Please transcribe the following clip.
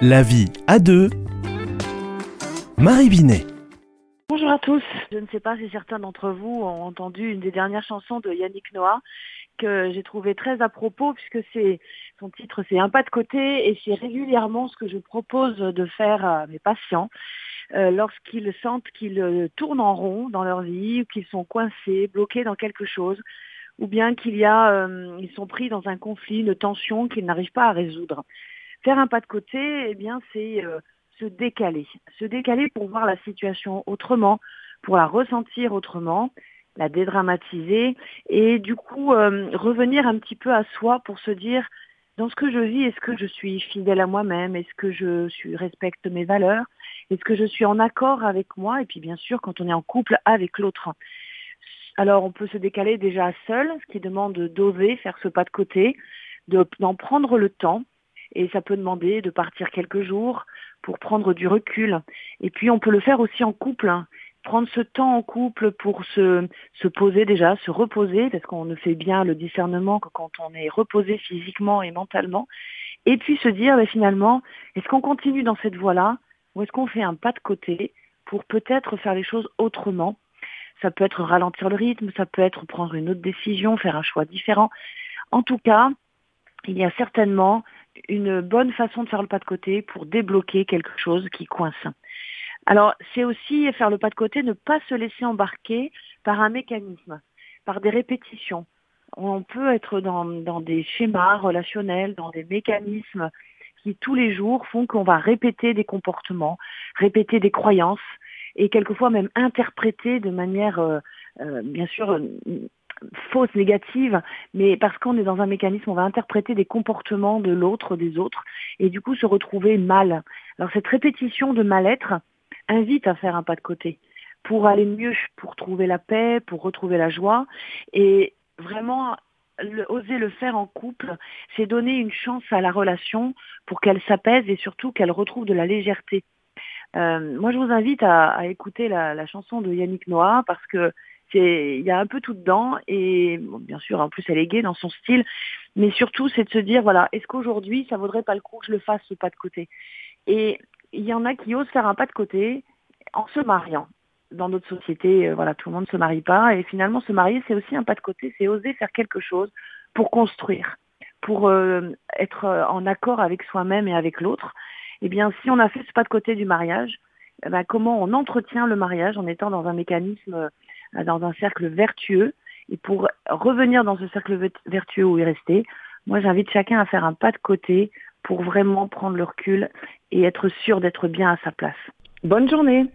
La vie à deux. Marie Binet. Bonjour à tous. Je ne sais pas si certains d'entre vous ont entendu une des dernières chansons de Yannick Noah que j'ai trouvé très à propos puisque son titre c'est un pas de côté et c'est régulièrement ce que je propose de faire à mes patients euh, lorsqu'ils sentent qu'ils euh, tournent en rond dans leur vie qu'ils sont coincés, bloqués dans quelque chose ou bien qu'il y a euh, sont pris dans un conflit, une tension qu'ils n'arrivent pas à résoudre. Faire un pas de côté, eh bien, c'est euh, se décaler. Se décaler pour voir la situation autrement, pour la ressentir autrement, la dédramatiser et du coup euh, revenir un petit peu à soi pour se dire dans ce que je vis, est-ce que je suis fidèle à moi-même? Est-ce que je suis, respecte mes valeurs? Est-ce que je suis en accord avec moi? Et puis bien sûr, quand on est en couple avec l'autre. Alors on peut se décaler déjà seul, ce qui demande d'oser faire ce pas de côté, d'en prendre le temps, et ça peut demander de partir quelques jours pour prendre du recul. Et puis on peut le faire aussi en couple, hein. prendre ce temps en couple pour se, se poser déjà, se reposer, parce qu'on ne fait bien le discernement que quand on est reposé physiquement et mentalement. Et puis se dire ben, finalement, est-ce qu'on continue dans cette voie-là ou est-ce qu'on fait un pas de côté pour peut-être faire les choses autrement? Ça peut être ralentir le rythme, ça peut être prendre une autre décision, faire un choix différent. En tout cas, il y a certainement une bonne façon de faire le pas de côté pour débloquer quelque chose qui coince. Alors, c'est aussi faire le pas de côté, ne pas se laisser embarquer par un mécanisme, par des répétitions. On peut être dans, des schémas relationnels, dans des mécanismes qui tous les jours font qu'on va répéter des comportements, répéter des croyances et quelquefois même interpréter de manière, euh, euh, bien sûr, fausse, négative, mais parce qu'on est dans un mécanisme, on va interpréter des comportements de l'autre, des autres, et du coup se retrouver mal. Alors cette répétition de mal-être invite à faire un pas de côté pour aller mieux, pour trouver la paix, pour retrouver la joie, et vraiment oser le faire en couple, c'est donner une chance à la relation pour qu'elle s'apaise et surtout qu'elle retrouve de la légèreté. Euh, moi, je vous invite à, écouter la, la, chanson de Yannick Noah parce que il y a un peu tout dedans et bien sûr en plus elle est gaie dans son style, mais surtout c'est de se dire voilà est-ce qu'aujourd'hui ça vaudrait pas le coup que je le fasse ce pas de côté? Et il y en a qui osent faire un pas de côté en se mariant. Dans notre société, euh, voilà, tout le monde ne se marie pas et finalement se marier c'est aussi un pas de côté, c'est oser faire quelque chose pour construire, pour euh, être euh, en accord avec soi-même et avec l'autre. Eh bien, si on a fait ce pas de côté du mariage, eh ben, comment on entretient le mariage en étant dans un mécanisme dans un cercle vertueux. Et pour revenir dans ce cercle vertueux où il restait, moi j'invite chacun à faire un pas de côté pour vraiment prendre le recul et être sûr d'être bien à sa place. Bonne journée